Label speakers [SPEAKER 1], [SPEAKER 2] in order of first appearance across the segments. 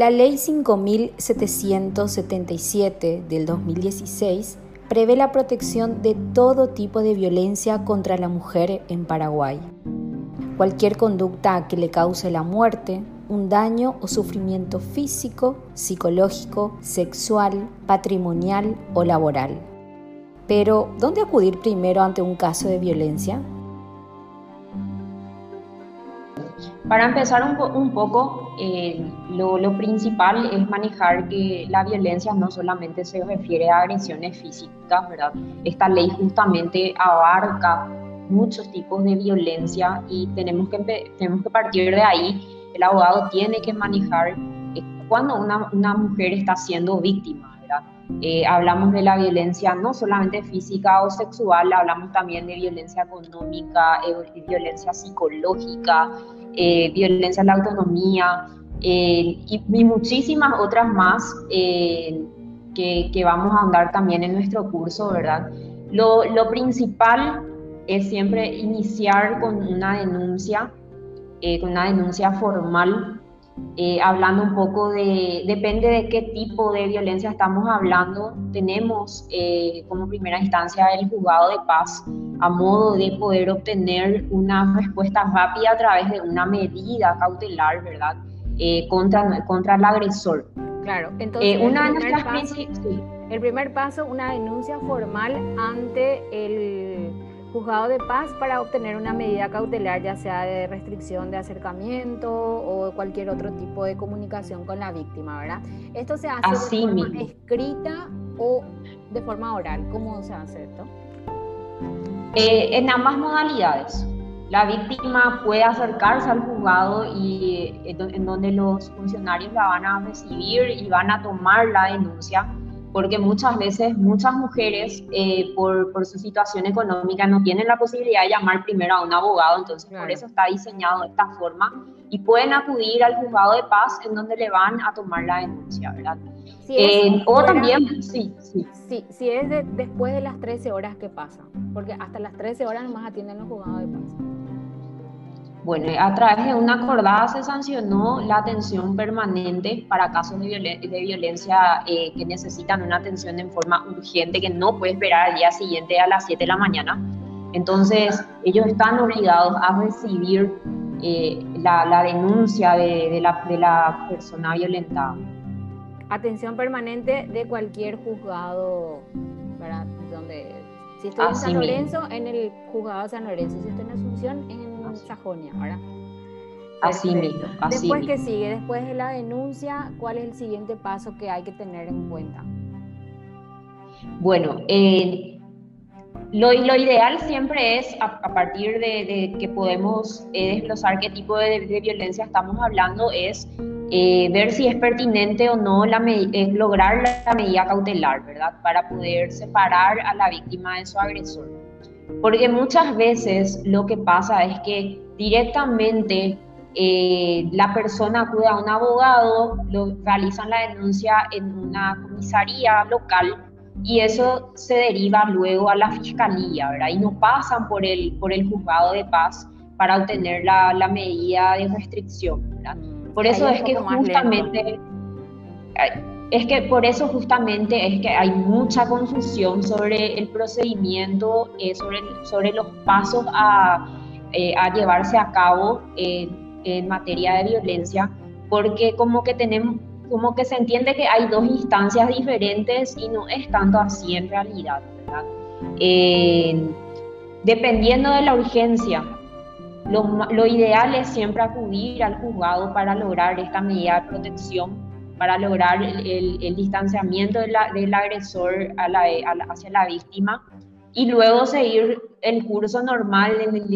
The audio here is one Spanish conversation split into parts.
[SPEAKER 1] La Ley 5777 del 2016 prevé la protección de todo tipo de violencia contra la mujer en Paraguay. Cualquier conducta que le cause la muerte, un daño o sufrimiento físico, psicológico, sexual, patrimonial o laboral. Pero, ¿dónde acudir primero ante un caso de violencia?
[SPEAKER 2] Para empezar un, poco, eh, lo, principal es manejar que la violencia no solamente se refiere a agresiones físicas, ¿verdad? Esta ley justamente abarca muchos tipos de violencia y tenemos que, tenemos que partir de ahí. El abogado tiene que manejar eh, cuando una, una, mujer está siendo víctima, ¿verdad? Eh, hablamos de la violencia no solamente física o sexual, hablamos también de violencia económica, violencia psicológica, eh, violencia en la autonomía eh, y, muchísimas otras más eh, que, vamos a andar también en nuestro curso, ¿verdad? Lo, principal es siempre iniciar con una denuncia, con una denuncia formal, hablando un poco de, depende de qué tipo de violencia estamos hablando, tenemos como primera instancia el juzgado de paz a modo de poder obtener una respuesta rápida a través de una medida cautelar, ¿verdad? Eh, contra, contra el agresor.
[SPEAKER 1] Claro, entonces eh, una el, primer paso, el primer paso, una denuncia formal ante el juzgado de paz para obtener una medida cautelar, ya sea de restricción de acercamiento o cualquier otro tipo de comunicación con la víctima, ¿verdad? Esto se hace de forma escrita o de forma oral. ¿Cómo se hace esto?
[SPEAKER 2] Eh, en ambas modalidades. La víctima puede acercarse al juzgado y eh, en donde los funcionarios la van a recibir y van a tomar la denuncia, porque muchas veces muchas mujeres eh, por, por, su situación económica no tienen la posibilidad de llamar primero a un abogado, entonces por eso está diseñado de esta forma y pueden acudir al juzgado de paz en donde le van a tomar la denuncia, ¿verdad?
[SPEAKER 1] Eh, o también, sí, sí. Sí, si es después de las 13 horas que pasa, porque hasta las 13 horas nomás atienden los juzgados de paz.
[SPEAKER 2] Bueno, a través de una acordada se sancionó la atención permanente para casos de, de violencia eh, que necesitan una atención en forma urgente, que no puede esperar al día siguiente a las 7 de la mañana. Entonces, ellos están obligados a recibir eh, la, denuncia de, la, de la persona violentada
[SPEAKER 1] atención permanente de cualquier juzgado, ¿verdad? Donde, si estoy en San Lorenzo, en el juzgado de San Lorenzo, si estoy en Asunción, en Sajonia, ¿verdad?
[SPEAKER 2] Así mismo.
[SPEAKER 1] Así después que sigue, después de la denuncia, ¿cuál es el siguiente paso que hay que tener en cuenta?
[SPEAKER 2] Bueno, eh, lo, lo, ideal siempre es, a, partir de, que podemos eh, desglosar qué tipo de, de, violencia estamos hablando, es eh, ver si es pertinente o no la lograr la medida cautelar, ¿verdad? Para poder separar a la víctima de su agresor. Porque muchas veces lo que pasa es que directamente eh, la persona acude a un abogado, lo, realizan la denuncia en una comisaría local y eso se deriva luego a la fiscalía, ¿verdad? Y no pasan por el, por el juzgado de paz para obtener la, la medida de restricción, ¿verdad? Por eso es que justamente, es que por eso justamente es que hay mucha confusión sobre el procedimiento, eh, sobre, sobre los pasos a, eh, llevarse a cabo en materia de violencia, porque como que tenemos, como que se entiende que hay dos instancias diferentes y no es tanto así en realidad. Eh, dependiendo de la urgencia, lo, ideal es siempre acudir al juzgado para lograr esta medida de protección, para lograr el, distanciamiento del agresor hacia la víctima y luego seguir el curso normal del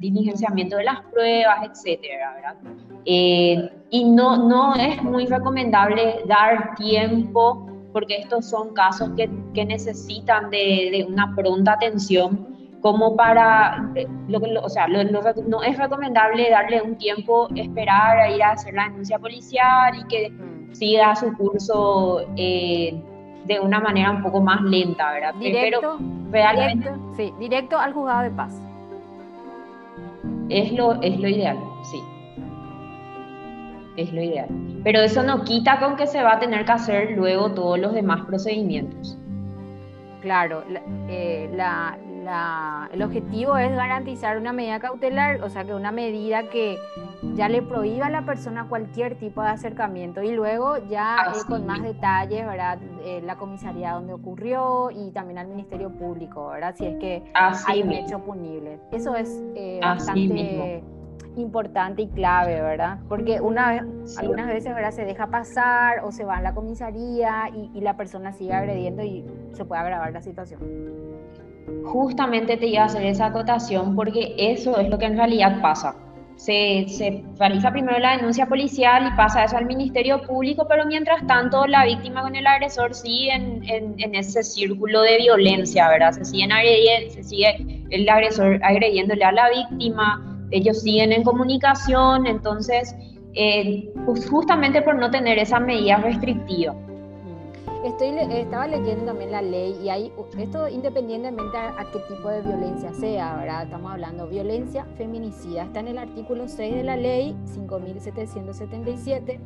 [SPEAKER 2] diligenciamiento de las pruebas, etcétera, eh, y no, no es muy recomendable dar tiempo porque estos son casos que, que necesitan de, de, una pronta atención como para, eh, lo, o sea, no es recomendable darle un tiempo, esperar a ir a hacer la denuncia policial y que mm. Siga su curso eh, de una manera un poco más lenta, ¿verdad?
[SPEAKER 1] Directo, realmente, sí, directo al juzgado de paz.
[SPEAKER 2] Es lo, es lo ideal, sí. es lo ideal. Pero eso no quita con que se va a tener que hacer luego todos los demás procedimientos.
[SPEAKER 1] Claro, eh, el objetivo es garantizar una medida cautelar, o sea, que una medida que ya le prohíba a la persona cualquier tipo de acercamiento y luego ya eh, con más detalles, ¿verdad? Eh, la comisaría donde ocurrió y también al Ministerio Público, ¿verdad? Si es que hay un hecho punible. Eso es bastante importante y clave, ¿verdad? Porque una vez, algunas veces, ¿verdad? Se deja pasar o se va a la comisaría y, la persona sigue agrediendo y se puede agravar la situación.
[SPEAKER 2] Justamente te iba a hacer esa acotación porque eso es lo que en realidad pasa. Se, realiza primero la denuncia policial y pasa eso al Ministerio Público, pero mientras tanto la víctima con el agresor sigue en, en, ese círculo de violencia, ¿verdad? Se, siguen agrediendo, se sigue el agresor agrediéndole a la víctima, ellos siguen en comunicación, entonces, eh, pues justamente por no tener esa medida restrictiva.
[SPEAKER 1] Estoy, estaba leyendo también la ley y hay, esto independientemente a, qué tipo de violencia sea, ¿verdad? Estamos hablando violencia feminicida, está en el artículo 6 de la ley 5777,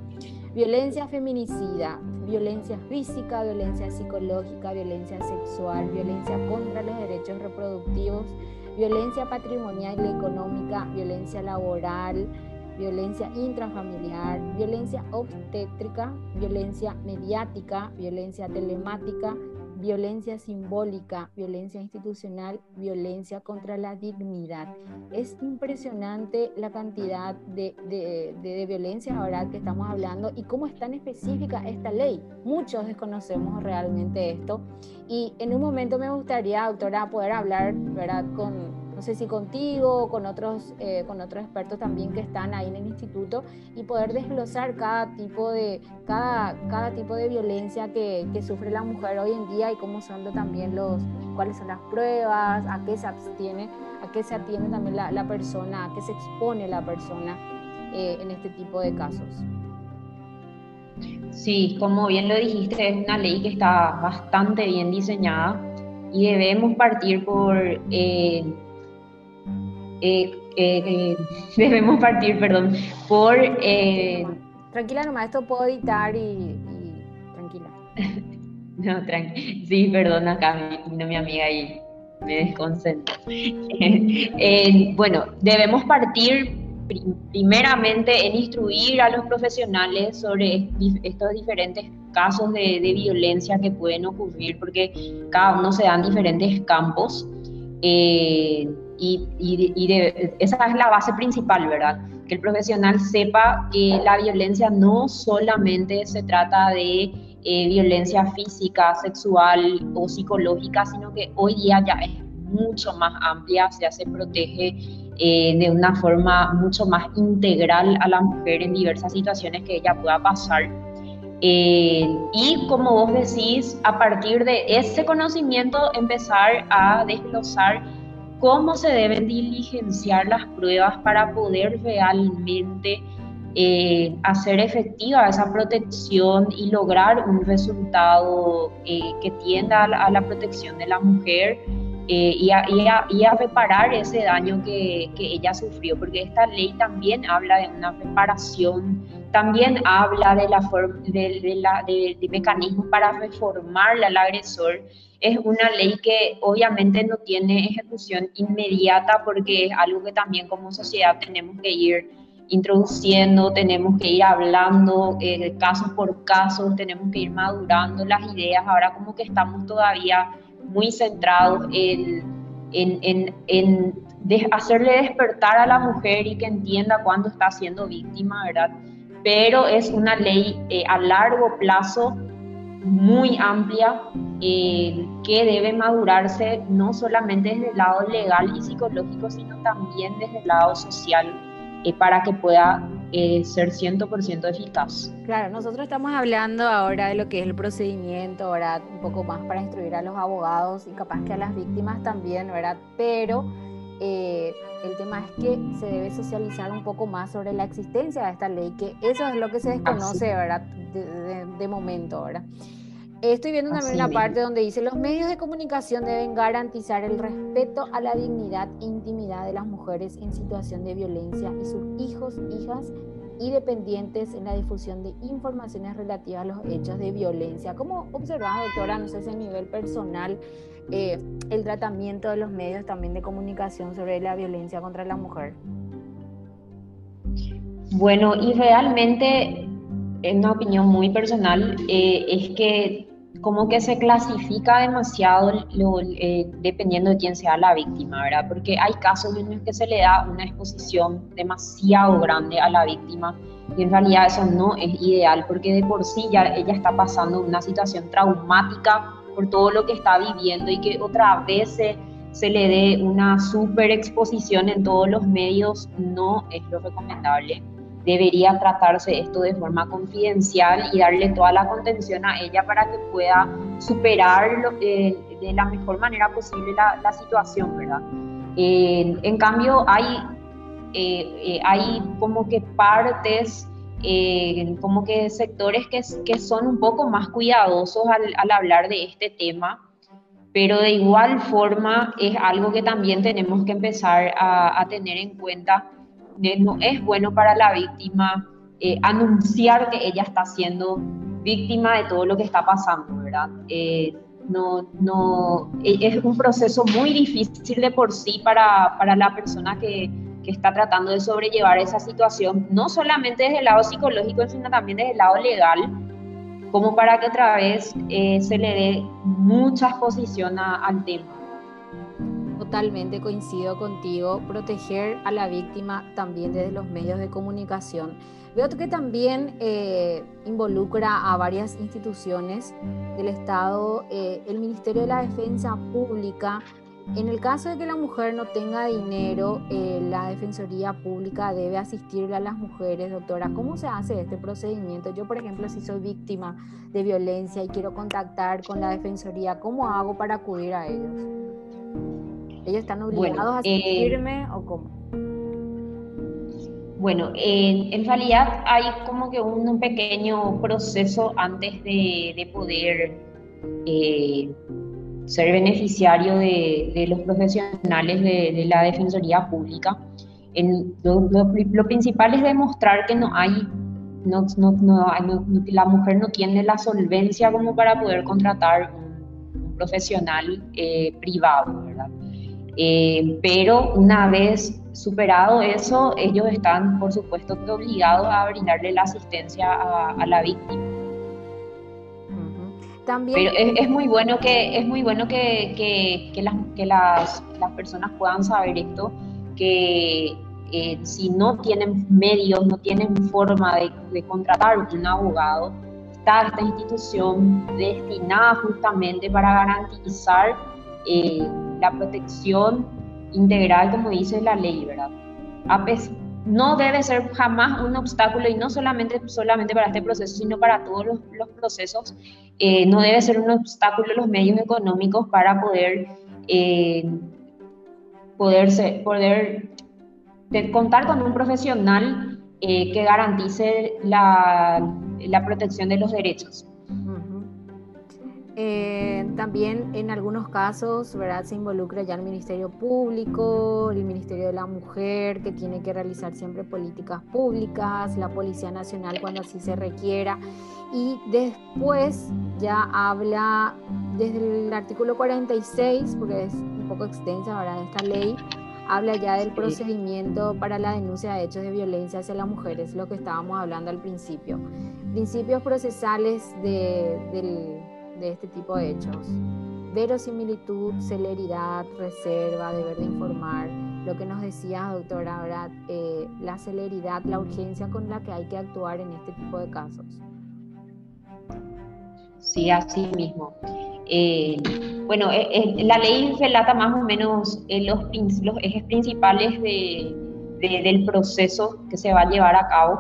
[SPEAKER 1] violencia feminicida, violencia física, violencia psicológica, violencia sexual, violencia contra los derechos reproductivos, violencia patrimonial y económica, violencia laboral, violencia intrafamiliar, violencia obstétrica, violencia mediática, violencia telemática, violencia simbólica, violencia institucional, violencia contra la dignidad. Es impresionante la cantidad de, de, violencia ahora que estamos hablando y cómo es tan específica esta ley. Muchos desconocemos realmente esto y en un momento me gustaría, autora, poder hablar ¿verdad? con no sé si contigo o con otros, eh, con otros expertos también que están ahí en el instituto y poder desglosar cada tipo de, cada, cada tipo de violencia que, que sufre la mujer hoy en día y cómo son también los, cuáles son las pruebas, a qué se abstiene, a qué se atiende también la, persona, a qué se expone la persona eh, en este tipo de casos.
[SPEAKER 2] Sí, como bien lo dijiste, es una ley que está bastante bien diseñada y debemos partir por eh, eh, eh, debemos partir, perdón, por... Eh,
[SPEAKER 1] tranquila nomás, esto puedo editar y, tranquila.
[SPEAKER 2] no, tranquila. Sí, perdón, acá vino mi amiga y me desconcentro. bueno, debemos partir primeramente en instruir a los profesionales sobre estos diferentes casos de, de, violencia que pueden ocurrir, porque cada uno se da en diferentes campos. Eh, y, esa es la base principal, ¿verdad? Que el profesional sepa que la violencia no solamente se trata de eh, violencia física, sexual o psicológica, sino que hoy día ya es mucho más amplia, o sea, se protege eh, de una forma mucho más integral a la mujer en diversas situaciones que ella pueda pasar. Eh, y como vos decís, a partir de ese conocimiento empezar a desglosar cómo se deben diligenciar las pruebas para poder realmente eh, hacer efectiva esa protección y lograr un resultado eh, que tienda a la, protección de la mujer eh, y, a, y, a, reparar ese daño que, que, ella sufrió, porque esta ley también habla de una reparación, también habla de, la de, de, la, de, de mecanismos para reformar al agresor es una ley que obviamente no tiene ejecución inmediata porque es algo que también como sociedad tenemos que ir introduciendo, tenemos que ir hablando eh, caso por caso, tenemos que ir madurando las ideas. Ahora como que estamos todavía muy centrados en, en, en, hacerle despertar a la mujer y que entienda cuándo está siendo víctima, ¿verdad? Pero es una ley eh, a largo plazo muy amplia eh, que debe madurarse no solamente desde el lado legal y psicológico, sino también desde el lado social eh, para que pueda eh, ser 100% eficaz.
[SPEAKER 1] Claro, nosotros estamos hablando ahora de lo que es el procedimiento, ¿verdad? Un poco más para instruir a los abogados y capaz que a las víctimas también, ¿verdad? Pero el tema es que se debe socializar un poco más sobre la existencia de esta ley, que eso es lo que se desconoce, ¿verdad? De, momento, ¿verdad? Estoy viendo también una parte donde dice, los medios de comunicación deben garantizar el respeto a la dignidad e intimidad de las mujeres en situación de violencia y sus hijos, hijas y dependientes en la difusión de informaciones relativas a los hechos de violencia. ¿Cómo observas, doctora, no sé si a nivel personal, eh, el tratamiento de los medios también de comunicación sobre la violencia contra la mujer?
[SPEAKER 2] Bueno, y realmente, en una opinión muy personal, eh, es que como que se clasifica demasiado eh, dependiendo de quién sea la víctima, ¿verdad? Porque hay casos en los que se le da una exposición demasiado grande a la víctima y en realidad eso no es ideal porque de por sí ya ella está pasando una situación traumática por todo lo que está viviendo y que otra vez se, se le dé una super exposición en todos los medios no es lo recomendable debería tratarse esto de forma confidencial y darle toda la contención a ella para que pueda superar de la mejor manera posible la, situación, ¿verdad? en cambio, hay, eh, eh, hay como que partes, eh, como que sectores que, que, son un poco más cuidadosos al, hablar de este tema, pero de igual forma es algo que también tenemos que empezar a, a tener en cuenta no es bueno para la víctima eh, anunciar que ella está siendo víctima de todo lo que está pasando, ¿verdad? Eh, no, no, e, es un proceso muy difícil de por sí para, para la persona que, que, está tratando de sobrellevar esa situación, no solamente desde el lado psicológico, sino también desde el lado legal, como para que otra vez eh, se le dé mucha exposición al tema.
[SPEAKER 1] Totalmente coincido contigo, proteger a la víctima también desde los medios de comunicación. Veo que también eh, involucra a varias instituciones del Estado, eh, el Ministerio de la Defensa Pública. En el caso de que la mujer no tenga dinero, eh, la Defensoría Pública debe asistirle a las mujeres. Doctora, ¿cómo se hace este procedimiento? Yo, por ejemplo, si soy víctima de violencia y quiero contactar con la Defensoría, ¿cómo hago para acudir a ellos? ¿Ellos están obligados a eh, seguirme o cómo?
[SPEAKER 2] Bueno, en realidad hay como que un, pequeño proceso antes de, poder eh, ser beneficiario de, los profesionales de, la Defensoría Pública. lo, principal es demostrar que no hay, no, la mujer no tiene la solvencia como para poder contratar un, profesional eh, privado, ¿verdad? Eh, pero una vez superado eso, ellos están, por supuesto, obligados a brindarle la asistencia a, la víctima. También... Pero es, muy bueno que, es muy bueno que, que, las, que las, las, personas puedan saber esto, que eh, si no tienen medios, no tienen forma de, de contratar un abogado, está esta institución destinada justamente para garantizar eh, la protección integral, como dice la ley, ¿verdad? No debe ser jamás un obstáculo y no solamente, solamente para este proceso, sino para todos los, procesos. Eh, no debe ser un obstáculo los medios económicos para poder, eh, poder, contar con un profesional eh, que garantice la, la protección de los derechos.
[SPEAKER 1] Eh, también en algunos casos ¿verdad? se involucra ya el Ministerio Público, el Ministerio de la Mujer, que tiene que realizar siempre políticas públicas, la Policía Nacional cuando así se requiera. Y después ya habla desde el artículo 46, porque es un poco extensa ¿verdad? esta ley, habla ya del procedimiento para la denuncia de hechos de violencia hacia las mujeres, lo que estábamos hablando al principio. Principios procesales de, del de este tipo de hechos. Verosimilitud, celeridad, reserva, deber de informar. Lo que nos decía, doctora, ahora, eh, la celeridad, la urgencia con la que hay que actuar en este tipo de casos.
[SPEAKER 2] Sí, así mismo. Eh, bueno, eh, la ley relata más o menos los, los, ejes principales de, del proceso que se va a llevar a cabo.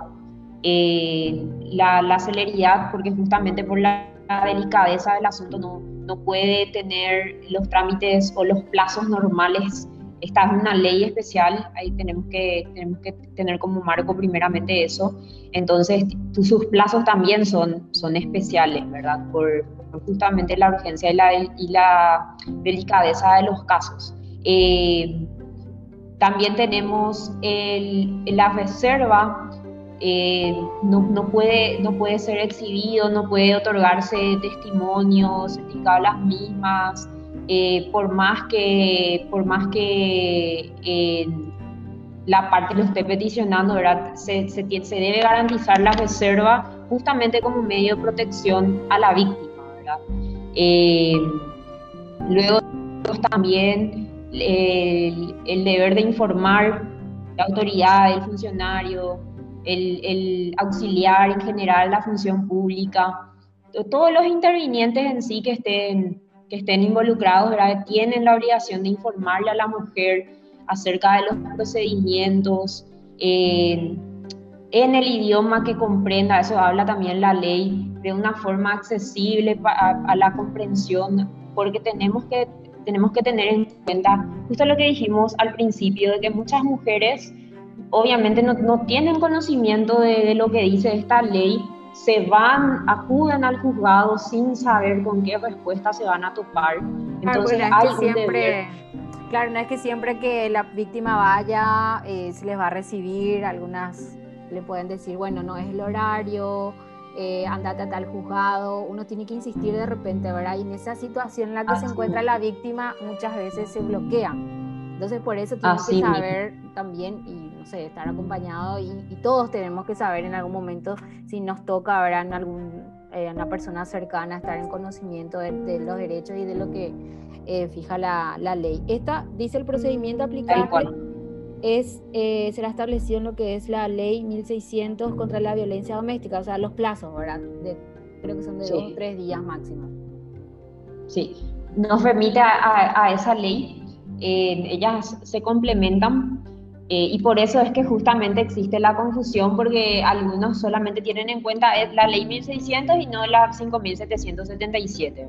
[SPEAKER 2] la, la celeridad, porque justamente por la delicadeza del asunto no, no puede tener los trámites o los plazos normales. Esta es una ley especial, ahí tenemos que, tenemos que tener como marco primeramente eso. Entonces, sus plazos también son, son especiales, ¿verdad? Por, justamente la urgencia y la, y la delicadeza de los casos. Eh, también tenemos el, la reserva eh, no, puede, no puede ser exhibido, no puede otorgarse testimonios, certificados las mismas, eh, por más que, por más que eh, la parte lo esté peticionando, ¿verdad? Se, se, debe garantizar la reserva justamente como medio de protección a la víctima. ¿verdad? luego también el, el deber de informar la autoridad, el funcionario, el, auxiliar en general, la función pública, todos los intervinientes en sí que estén, que estén involucrados tienen la obligación de informarle a la mujer acerca de los procedimientos en el idioma que comprenda, eso habla también la ley, de una forma accesible a, a la comprensión, porque tenemos que, tenemos que tener en cuenta justo lo que dijimos al principio, de que muchas mujeres obviamente no, no tienen conocimiento de, lo que dice esta ley, se van, acuden al juzgado sin saber con qué respuesta se van a topar.
[SPEAKER 1] Entonces hay siempre, Claro, no es que siempre que la víctima vaya eh, se les va a recibir, algunas le pueden decir, bueno, no es el horario, eh, andate a tal juzgado, uno tiene que insistir de repente, ¿verdad? Y en esa situación en la que se encuentra la víctima muchas veces se bloquea. Entonces por eso tiene que saber también y no sé, estar acompañado y, todos tenemos que saber en algún momento si nos toca ver en algún, eh, una persona cercana estar en conocimiento de, los derechos y de lo que eh, fija la, la, ley. Esta dice el procedimiento aplicable es, eh, será establecido en lo que es la ley 1600 contra la violencia doméstica, o sea, los plazos, ¿verdad? De, creo que son de dos o tres días máximo.
[SPEAKER 2] Sí, nos remite a, a esa ley. ellas se complementan eh, y por eso es que justamente existe la confusión, porque algunos solamente tienen en cuenta la ley 1600 y no la 5777.